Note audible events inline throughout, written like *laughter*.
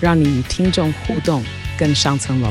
让你与听众互动更上层楼。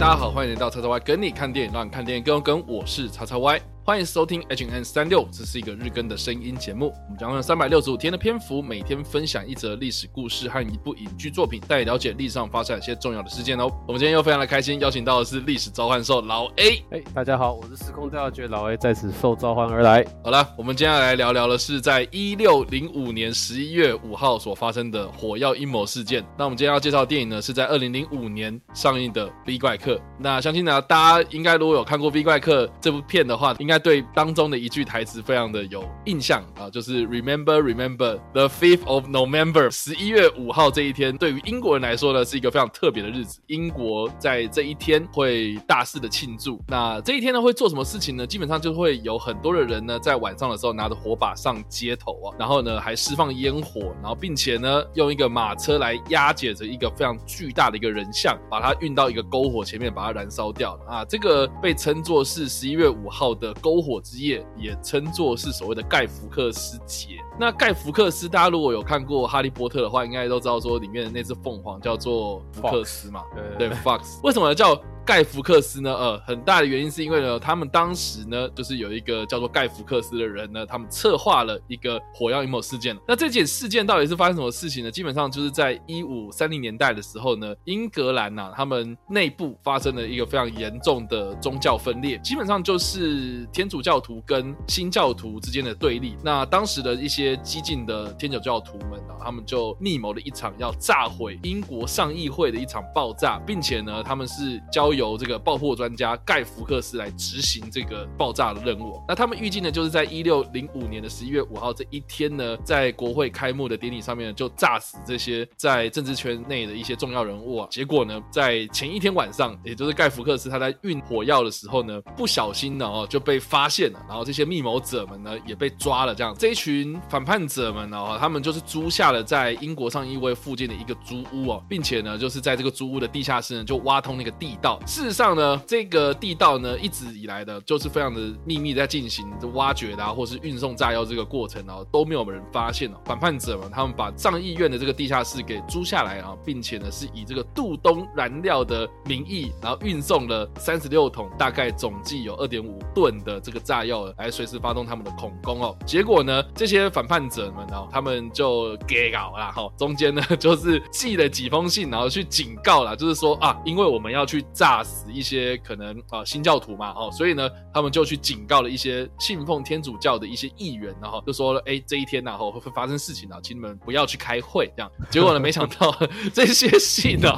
大家好，欢迎来到叉叉 Y 跟你看电影，让你看电影更有梗。我是叉叉 Y。欢迎收听 H N 三六，这是一个日更的声音节目。我们将用三百六十五天的篇幅，每天分享一则历史故事和一部影剧作品，带你了解历史上发生一些重要的事件哦。我们今天又非常的开心，邀请到的是历史召唤兽老 A。哎，大家好，我是时空调查局老 A，在此受召唤而来。好了，我们接下来聊聊的是在一六零五年十一月五号所发生的火药阴谋事件。那我们今天要介绍的电影呢，是在二零零五年上映的《V 怪客》。那相信呢，大家应该如果有看过《V 怪客》这部片的话，应该对当中的一句台词非常的有印象啊，就是 Remember, Remember the fifth of November，十一月五号这一天，对于英国人来说呢，是一个非常特别的日子。英国在这一天会大肆的庆祝。那这一天呢，会做什么事情呢？基本上就会有很多的人呢，在晚上的时候拿着火把上街头啊，然后呢还释放烟火，然后并且呢用一个马车来押解着一个非常巨大的一个人像，把它运到一个篝火前面，把它燃烧掉啊。这个被称作是十一月五号的篝篝火之夜。也称作是所谓的盖福克斯节。那盖福克斯，大家如果有看过《哈利波特》的话，应该都知道说里面的那只凤凰叫做福克斯嘛，对，对，Fox。为什么叫？盖福克斯呢？呃，很大的原因是因为呢，他们当时呢，就是有一个叫做盖福克斯的人呢，他们策划了一个火药阴谋事件。那这件事件到底是发生什么事情呢？基本上就是在一五三零年代的时候呢，英格兰呐、啊，他们内部发生了一个非常严重的宗教分裂，基本上就是天主教徒跟新教徒之间的对立。那当时的一些激进的天主教徒们啊，他们就密谋了一场要炸毁英国上议会的一场爆炸，并且呢，他们是交由这个爆破专家盖福克斯来执行这个爆炸的任务。那他们预计呢，就是在一六零五年的十一月五号这一天呢，在国会开幕的典礼上面就炸死这些在政治圈内的一些重要人物啊。结果呢，在前一天晚上，也就是盖福克斯他在运火药的时候呢，不小心呢哦就被发现了，然后这些密谋者们呢也被抓了。这样，这一群反反叛者们呢，他们就是租下了在英国上议会附近的一个租屋哦，并且呢，就是在这个租屋的地下室呢，就挖通那个地道。事实上呢，这个地道呢，一直以来的就是非常的秘密，在进行挖掘的啊，或是运送炸药这个过程哦，都没有人发现哦。反叛者们他们把上议院的这个地下室给租下来啊，并且呢是以这个杜东燃料的名义，然后运送了三十六桶，大概总计有二点五吨的这个炸药来随时发动他们的恐攻哦。结果呢，这些反反叛者们哦，他们就给搞了哈，中间呢 *laughs* 就是寄了几封信，然后去警告了，就是说啊，因为我们要去炸。死一些可能啊、新教徒嘛哦，所以呢，他们就去警告了一些信奉天主教的一些议员，然后就说了，哎，这一天然后会发生事情啊，请你们不要去开会这样。*laughs* 结果呢，没想到 *laughs* 这些信呢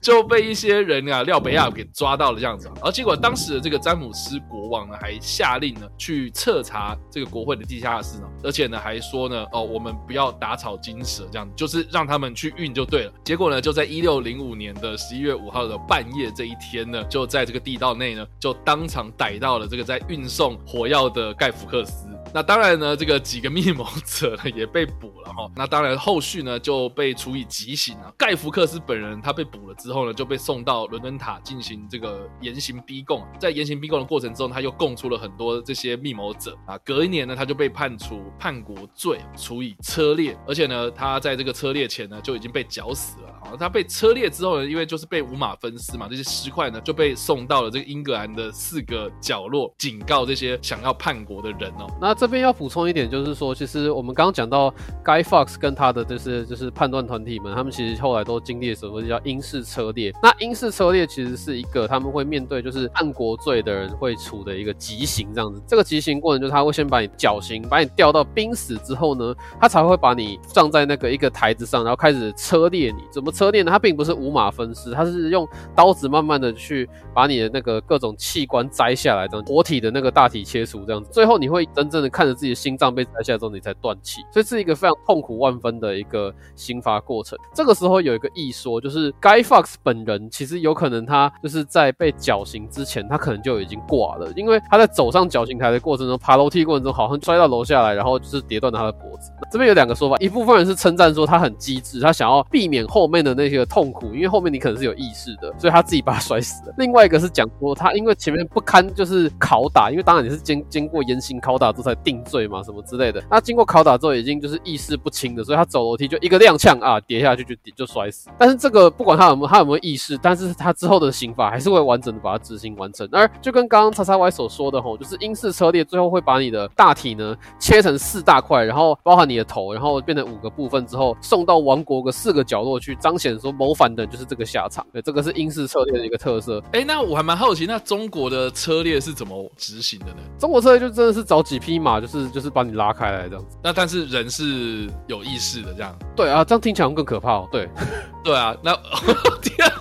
就被一些人啊廖北亚给抓到了这样子，而结果当时的这个詹姆斯国王呢还下令呢去彻查这个国会的地下室呢，而且呢还说呢哦，我们不要打草惊蛇这样，就是让他们去运就对了。结果呢，就在一六零五年的十一月五号的半夜这一天。呢，就在这个地道内呢，就当场逮到了这个在运送火药的盖福克斯。那当然呢，这个几个密谋者呢也被捕了哈。那当然后续呢就被处以极刑了。盖福克斯本人他被捕了之后呢，就被送到伦敦塔进行这个严刑逼供。在严刑逼供的过程中，他又供出了很多这些密谋者啊。隔一年呢，他就被判处叛国罪，处以车裂。而且呢，他在这个车裂前呢就已经被绞死了。啊，他被车裂之后呢，因为就是被五马分尸嘛，这些尸块呢就被送到了这个英格兰的四个角落，警告这些想要叛国的人哦。那这边要补充一点，就是说，其实我们刚刚讲到，Guy Fox 跟他的就是就是判断团体们，他们其实后来都经历了什么叫英式车裂。那英式车裂其实是一个他们会面对就是叛国罪的人会处的一个极刑这样子。这个极刑过程就是他会先把你绞刑，把你吊到濒死之后呢，他才会把你放在那个一个台子上，然后开始车裂你。怎么车裂呢？他并不是五马分尸，他是用刀子慢慢的去把你的那个各种器官摘下来，这样活体的那个大体切除这样子。最后你会真正的看着自己的心脏被摘下来之后，你才断气。所以是一个非常痛苦万分的一个刑罚过程。这个时候有一个异说，就是 Guy Fox 本人其实有可能他就是在被绞刑之前，他可能就已经挂了，因为他在走上绞刑台的过程中，爬楼梯过程中好像摔到楼下来，然后就是跌断了他的脖子。这边有两个说法，一部分人是称赞说他很机智，他想要避免后面的那些痛苦，因为后面你可能是有意识的，所以他自己把他摔死了。另外一个是讲说他因为前面不堪就是拷打，因为当然你是经经过严刑拷打之才定罪嘛，什么之类的。那经过拷打之后已经就是意识不清的，所以他走楼梯就一个踉跄啊，跌下去就就摔死。但是这个不管他有没有他有没有意识，但是他之后的刑罚还是会完整的把它执行完成。而就跟刚刚叉叉 Y 所说的吼，就是英式车裂最后会把你的大体呢切成四大块，然后包含你的头，然后变成。五个部分之后送到王国的四个角落去，彰显说谋反的就是这个下场。对，这个是英式车列的一个特色。哎、欸，那我还蛮好奇，那中国的车裂是怎么执行的呢？中国车列就真的是找几匹马，就是就是把你拉开来这样子。那但是人是有意识的这样。对啊，这样听起来更可怕哦。对，*laughs* 对啊，那 *laughs* 天啊，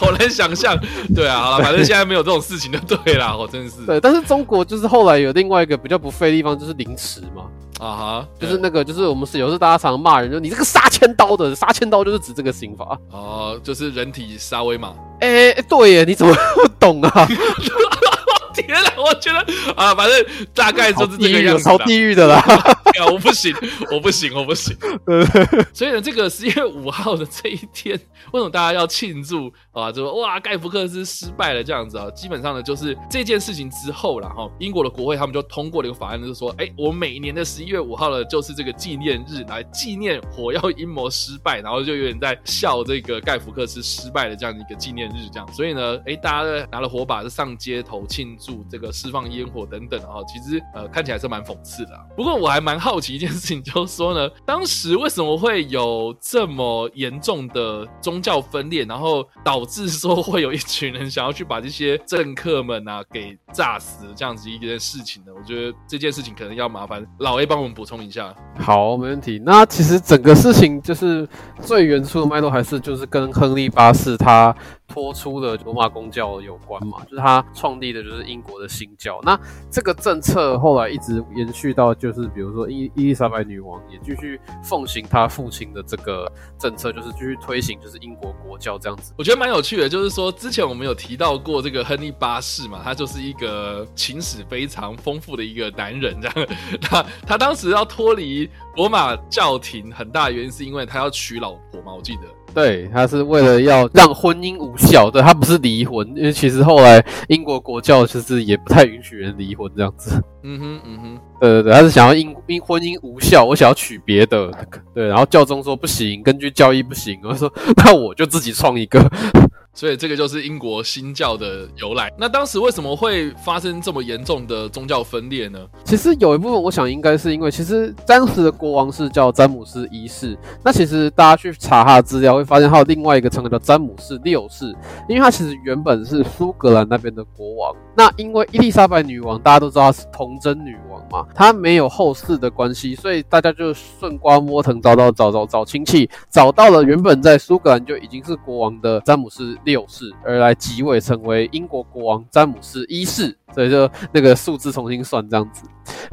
我好难想象。对啊，好了，反正现在没有这种事情就对啦。我真的是。对，但是中国就是后来有另外一个比较不费的地方，就是凌迟嘛。啊哈，就是那个，就是我们是有时候大家常常骂人，就你这个杀千刀的，杀千刀就是指这个刑罚。哦，就是人体杀威嘛。哎、欸，对耶，你怎么 *laughs* 不懂啊？天哪，我觉得啊，反正大概就是这个样子，超地狱的啦。啊我不行，我不行，我不行。所以呢，这个十一月五号的这一天，为什么大家要庆祝啊？就说哇，盖福克斯失败了这样子啊？基本上呢，就是这件事情之后了哈。英国的国会他们就通过了一个法案，就是说，哎，我每年的十一月五号呢，就是这个纪念日，来纪念火药阴谋失败，然后就有点在笑这个盖福克斯失败的这样的一个纪念日这样。所以呢，哎，大家呢拿了火把就上街头庆祝这个释放烟火等等啊。其实呃，看起来是蛮讽刺的。不过我还蛮。好奇一件事情，*laughs* 就是说呢，当时为什么会有这么严重的宗教分裂，然后导致说会有一群人想要去把这些政客们啊给炸死这样子一件事情呢？我觉得这件事情可能要麻烦老 A 帮我们补充一下。好，没问题。那其实整个事情就是最原初的脉络，还是就是跟亨利八世他。托出的罗马公教有关嘛，就是他创立的就是英国的新教。那这个政策后来一直延续到，就是比如说伊伊丽莎白女王也继续奉行她父亲的这个政策，就是继续推行就是英国国教这样子。我觉得蛮有趣的，就是说之前我们有提到过这个亨利八世嘛，他就是一个情史非常丰富的一个男人，这样。他他当时要脱离罗马教廷，很大原因是因为他要娶老婆嘛，我记得。对，他是为了要让婚姻无效，对，他不是离婚，因为其实后来英国国教其实也不太允许人离婚这样子。嗯哼，嗯哼，对对对，他是想要因因婚姻无效，我想要娶别的，对，然后教宗说不行，根据教义不行，我说那我就自己创一个。所以这个就是英国新教的由来。那当时为什么会发生这么严重的宗教分裂呢？其实有一部分，我想应该是因为，其实当时的国王是叫詹姆斯一世。那其实大家去查他的资料，会发现他有另外一个称号叫詹姆斯六世，因为他其实原本是苏格兰那边的国王。那因为伊丽莎白女王，大家都知道她是童贞女王嘛，她没有后世的关系，所以大家就顺瓜摸藤找到找找找亲戚，找到了原本在苏格兰就已经是国王的詹姆斯六世，而来即位成为英国国王詹姆斯一世，所以就那个数字重新算这样子。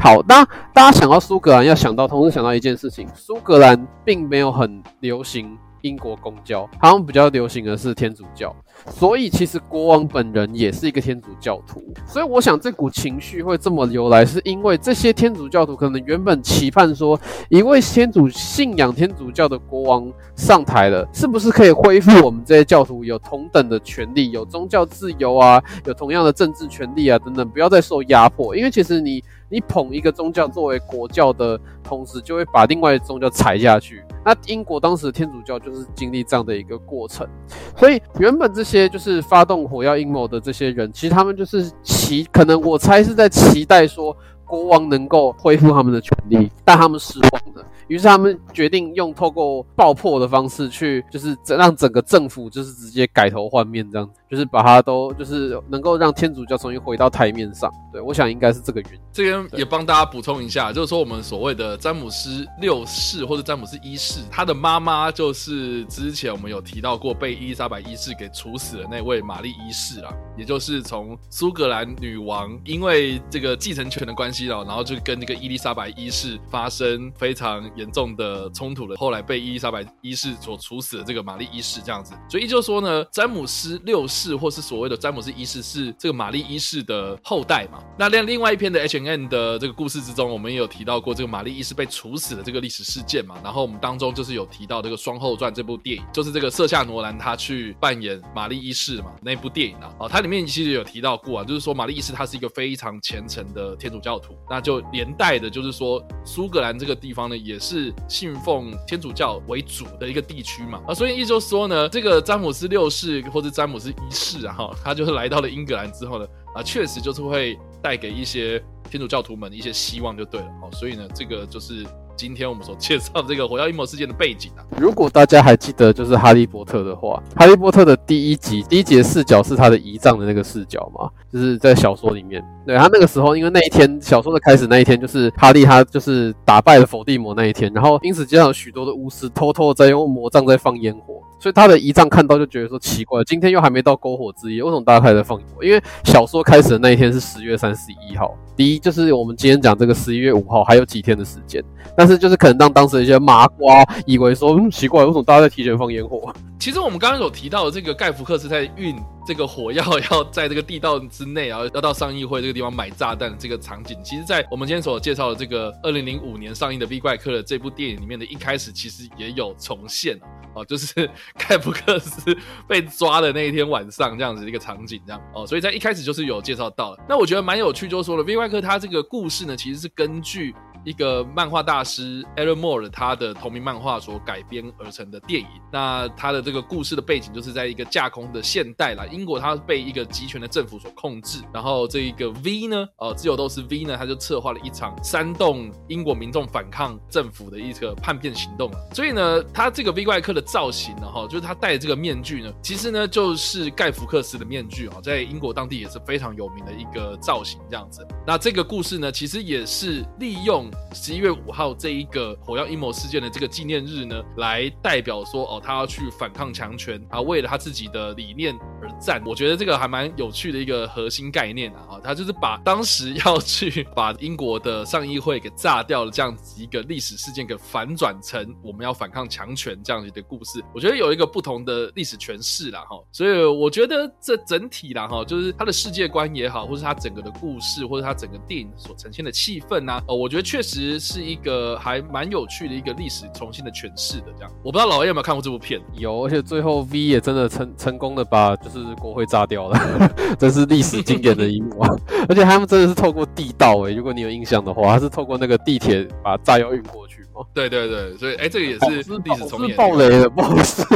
好，那大家想到苏格兰，要想到同时想到一件事情，苏格兰并没有很流行英国公教，他们比较流行的是天主教。所以其实国王本人也是一个天主教徒，所以我想这股情绪会这么由来，是因为这些天主教徒可能原本期盼说，一位天主信仰天主教的国王上台了，是不是可以恢复我们这些教徒有同等的权利，有宗教自由啊，有同样的政治权利啊等等，不要再受压迫。因为其实你你捧一个宗教作为国教的同时，就会把另外一宗教踩下去。那英国当时的天主教就是经历这样的一个过程，所以原本这些就是发动火药阴谋的这些人，其实他们就是期，可能我猜是在期待说国王能够恢复他们的权利，但他们失望了。于是他们决定用透过爆破的方式去，就是让整个政府就是直接改头换面，这样子，就是把它都就是能够让天主教重新回到台面上。对，我想应该是这个原因。这边也帮大家补充一下，就是说我们所谓的詹姆斯六世或者詹姆斯一世，他的妈妈就是之前我们有提到过被伊丽莎白一世给处死的那位玛丽一世啦，也就是从苏格兰女王因为这个继承权的关系了，然后就跟那个伊丽莎白一世发生非常。严重的冲突了，后来被伊丽莎白一世所处死的这个玛丽一世这样子，所以就说呢，詹姆斯六世或是所谓的詹姆斯一世是这个玛丽一世的后代嘛。那另另外一篇的 H N N 的这个故事之中，我们也有提到过这个玛丽一世被处死的这个历史事件嘛。然后我们当中就是有提到这个《双后传》这部电影，就是这个瑟夏罗兰他去扮演玛丽一世嘛那部电影啊，哦，它里面其实有提到过啊，就是说玛丽一世他是一个非常虔诚的天主教徒，那就连带的就是说苏格兰这个地方呢也是。信奉天主教为主的一个地区嘛啊，所以意思就说呢，这个詹姆斯六世或者詹姆斯一是啊，哈，他就是来到了英格兰之后呢，啊，确实就是会带给一些天主教徒们一些希望就对了哦，所以呢，这个就是。今天我们所介绍这个火药阴谋事件的背景啊，如果大家还记得就是哈利波特的话，哈利波特的第一集第一集的视角是他的姨丈的那个视角嘛，就是在小说里面，对，他那个时候，因为那一天小说的开始那一天就是哈利他就是打败了伏地魔那一天，然后因此街上有许多的巫师偷偷在用魔杖在放烟火。所以他的姨丈看到就觉得说奇怪，今天又还没到篝火之夜，为什么大家开始在放烟火？因为小说开始的那一天是十月三十一号，第一就是我们今天讲这个十一月五号还有几天的时间，但是就是可能让当时的一些麻瓜以为说，嗯，奇怪，为什么大家在提前放烟火？其实我们刚刚有提到的这个盖福克斯在运这个火药要在这个地道之内，然后要到上议会这个地方买炸弹这个场景，其实，在我们今天所介绍的这个二零零五年上映的《V 怪客》的这部电影里面的一开始，其实也有重现哦，就是盖福克斯被抓的那一天晚上这样子一个场景，这样哦，*laughs* 所以在一开始就是有介绍到了。那我觉得蛮有趣，就是说了《V 怪客》它这个故事呢，其实是根据。一个漫画大师 Alan Moore 他的同名漫画所改编而成的电影，那他的这个故事的背景就是在一个架空的现代啦，英国它被一个集权的政府所控制，然后这一个 V 呢，呃，自由斗士 V 呢，他就策划了一场煽动英国民众反抗政府的一个叛变行动，所以呢，他这个 V 怪客的造型呢，哈，就是他戴的这个面具呢，其实呢就是盖福克斯的面具啊，在英国当地也是非常有名的一个造型这样子。那这个故事呢，其实也是利用。十一月五号这一个火药阴谋事件的这个纪念日呢，来代表说哦，他要去反抗强权啊，为了他自己的理念而战。我觉得这个还蛮有趣的一个核心概念啊，他就是把当时要去把英国的上议会给炸掉了这样子一个历史事件给反转成我们要反抗强权这样子的故事。我觉得有一个不同的历史诠释啦哈，所以我觉得这整体啦哈，就是他的世界观也好，或是他整个的故事，或者他整个电影所呈现的气氛呐，哦，我觉得确实。其实是一个还蛮有趣的一个历史重新的诠释的这样，我不知道老 A 有没有看过这部片？有，而且最后 V 也真的成成功的把就是国会炸掉了，*laughs* 这是历史经典的一幕啊！*laughs* 而且他们真的是透过地道诶、欸，如果你有印象的话，他是透过那个地铁把炸药运过去嘛？对对对，所以哎、欸，这个也是历史重演。爆雷了，不好意思。*laughs*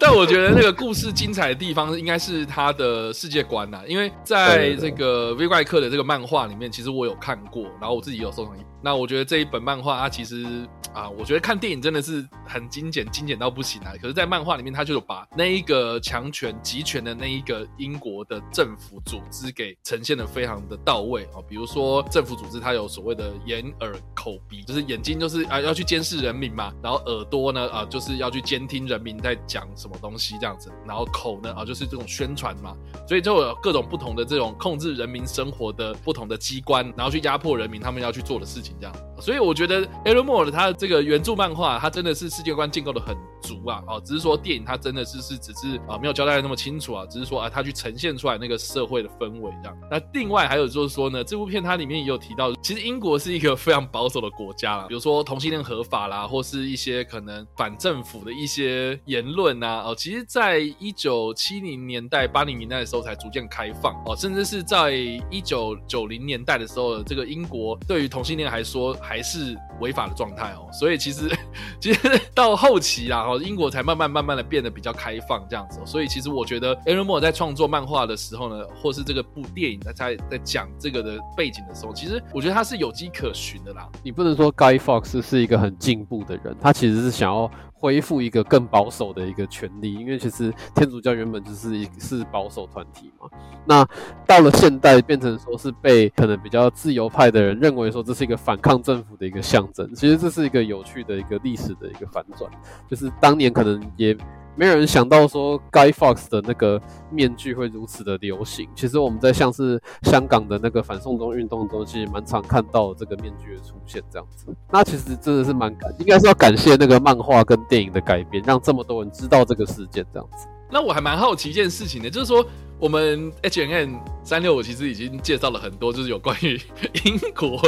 但我觉得那个故事精彩的地方应该是他的世界观呐，因为在这个 V 怪客的这个漫画里面，其实我有看过，然后我自己有收藏。那我觉得这一本漫画它其实啊，我觉得看电影真的是很精简，精简到不行啊。可是，在漫画里面，他就有把那一个强权集权的那一个英国的政府组织给呈现的非常的到位啊。比如说，政府组织它有所谓的眼耳口鼻，就是眼睛就是啊要去监视人民嘛，然后耳朵呢啊就是要去监听人民在讲什么东西这样子，然后口呢啊就是这种宣传嘛，所以就有各种不同的这种控制人民生活的不同的机关，然后去压迫人民他们要去做的事情。这样，所以我觉得 Alan Moore 的他这个原著漫画，他真的是世界观建构的很足啊，哦，只是说电影它真的是是只是啊没有交代的那么清楚啊，只是说啊他去呈现出来那个社会的氛围这样。那另外还有就是说呢，这部片它里面也有提到，其实英国是一个非常保守的国家啦，比如说同性恋合法啦，或是一些可能反政府的一些言论啊，哦，其实在一九七零年代、八零年代的时候才逐渐开放哦，甚至是在一九九零年代的时候，这个英国对于同性恋还说还是违法的状态哦。所以其实 *laughs* 其实到后期啦，哦，英国才慢慢慢慢的变得比较开放这样子。所以其实我觉得 Alan Moore 在创作漫画的时候呢，或是这个部电影在在在讲这个的背景的时候，其实我觉得他是有迹可循的啦。你不能说 Guy Fox 是一个很进步的人，他其实是想要。恢复一个更保守的一个权利，因为其实天主教原本就是一是保守团体嘛。那到了现代，变成说是被可能比较自由派的人认为说这是一个反抗政府的一个象征。其实这是一个有趣的一个历史的一个反转，就是当年可能也。没有人想到说 Guy Fawkes 的那个面具会如此的流行。其实我们在像是香港的那个反送中运动中，其实蛮常看到这个面具的出现这样子。那其实真的是蛮感，应该是要感谢那个漫画跟电影的改编，让这么多人知道这个事件这样子。那我还蛮好奇一件事情的，就是说。我们 H N N 三六五其实已经介绍了很多，就是有关于 *laughs* 英国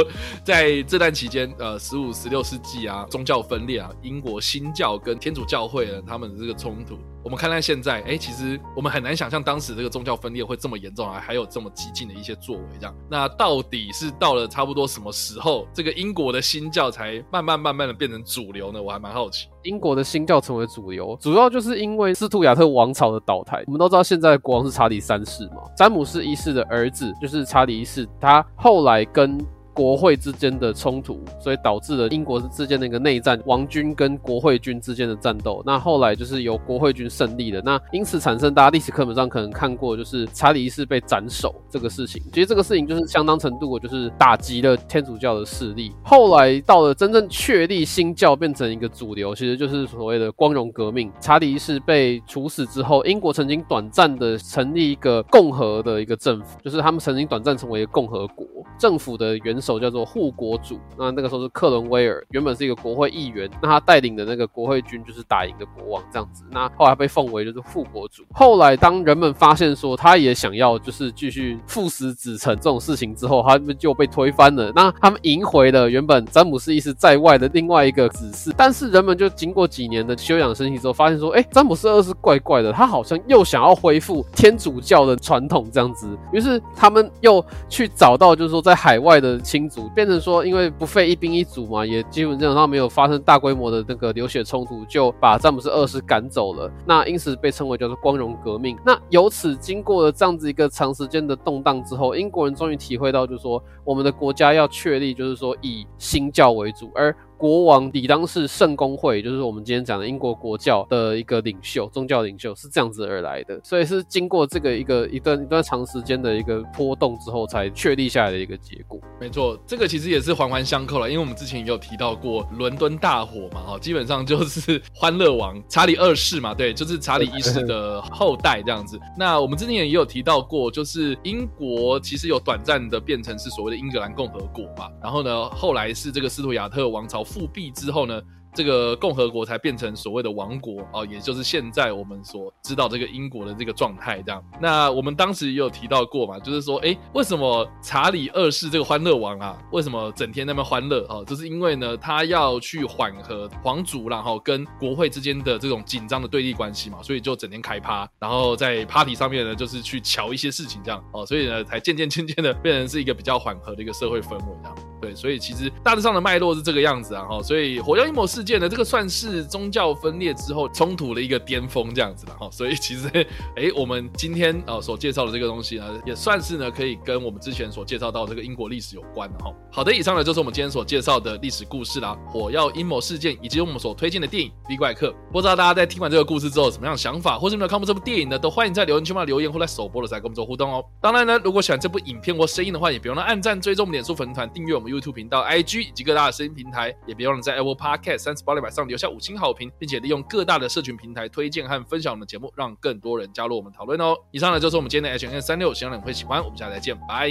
在这段期间，呃，十五、十六世纪啊，宗教分裂啊，英国新教跟天主教会呢，他们的这个冲突。我们看看现在，哎，其实我们很难想象当时这个宗教分裂会这么严重啊，还有这么激进的一些作为，这样。那到底是到了差不多什么时候，这个英国的新教才慢慢慢慢的变成主流呢？我还蛮好奇。英国的新教成为主流，主要就是因为斯图亚特王朝的倒台。我们都知道，现在的国王是查理三世嘛，詹姆士一世的儿子就是查理一世，他后来跟。国会之间的冲突，所以导致了英国之间的一个内战，王军跟国会军之间的战斗。那后来就是由国会军胜利了。那因此产生大家历史课本上可能看过，就是查理一世被斩首这个事情。其实这个事情就是相当程度就是打击了天主教的势力。后来到了真正确立新教变成一个主流，其实就是所谓的光荣革命。查理一世被处死之后，英国曾经短暂的成立一个共和的一个政府，就是他们曾经短暂成为一个共和国政府的元首叫做护国主，那那个时候是克伦威尔，原本是一个国会议员，那他带领的那个国会军就是打赢的国王这样子，那后来被奉为就是护国主。后来当人们发现说他也想要就是继续父死子承这种事情之后，他们就被推翻了。那他们赢回了原本詹姆斯一世在外的另外一个子嗣，但是人们就经过几年的休养生息之后，发现说，哎，詹姆斯二世怪怪的，他好像又想要恢复天主教的传统这样子，于是他们又去找到就是说在海外的。亲族变成说，因为不费一兵一卒嘛，也基本上没有发生大规模的那个流血冲突，就把詹姆斯二世赶走了。那因此被称为叫做光荣革命。那由此经过了这样子一个长时间的动荡之后，英国人终于体会到，就是说我们的国家要确立，就是说以新教为主，而。国王理当是圣公会，就是我们今天讲的英国国教的一个领袖，宗教领袖是这样子而来的，所以是经过这个一个一段一段长时间的一个波动之后，才确立下来的一个结果。没错，这个其实也是环环相扣了，因为我们之前也有提到过伦敦大火嘛，哈，基本上就是欢乐王查理二世嘛，对，就是查理一世的后代这样子。那我们之前也有提到过，就是英国其实有短暂的变成是所谓的英格兰共和国嘛，然后呢，后来是这个斯图亚特王朝。复辟之后呢，这个共和国才变成所谓的王国啊，也就是现在我们所知道这个英国的这个状态这样。那我们当时也有提到过嘛，就是说，哎，为什么查理二世这个欢乐王啊，为什么整天那么欢乐哦？就是因为呢，他要去缓和皇族然后跟国会之间的这种紧张的对立关系嘛，所以就整天开趴，然后在 party 上面呢，就是去乔一些事情这样哦，所以呢，才渐渐渐渐的变成是一个比较缓和的一个社会氛围这样。对，所以其实大致上的脉络是这个样子啊，哈，所以火药阴谋事件呢，这个算是宗教分裂之后冲突的一个巅峰这样子的哈，所以其实，*laughs* 哎，我们今天啊所介绍的这个东西呢，也算是呢可以跟我们之前所介绍到这个英国历史有关的哈。好的，以上呢就是我们今天所介绍的历史故事啦，火药阴谋事件以及我们所推荐的电影《V 怪客》。不知道大家在听完这个故事之后什么样的想法，或是没有看过这部电影呢？都欢迎在留言区嘛留言，或在首播的时候跟我们做互动哦。当然呢，如果喜欢这部影片或声音的话，也别忘了按赞、追踪我们脸书粉丝团、订阅我们 YouTube 频道、IG。以及各大的声音平台，也别忘了在 Apple Podcast 三十八里上留下五星好评，并且利用各大的社群平台推荐和分享我们的节目，让更多人加入我们讨论哦。以上呢就是我们今天的 H N 36，希望你会喜欢。我们下次再见，拜。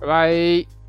拜拜。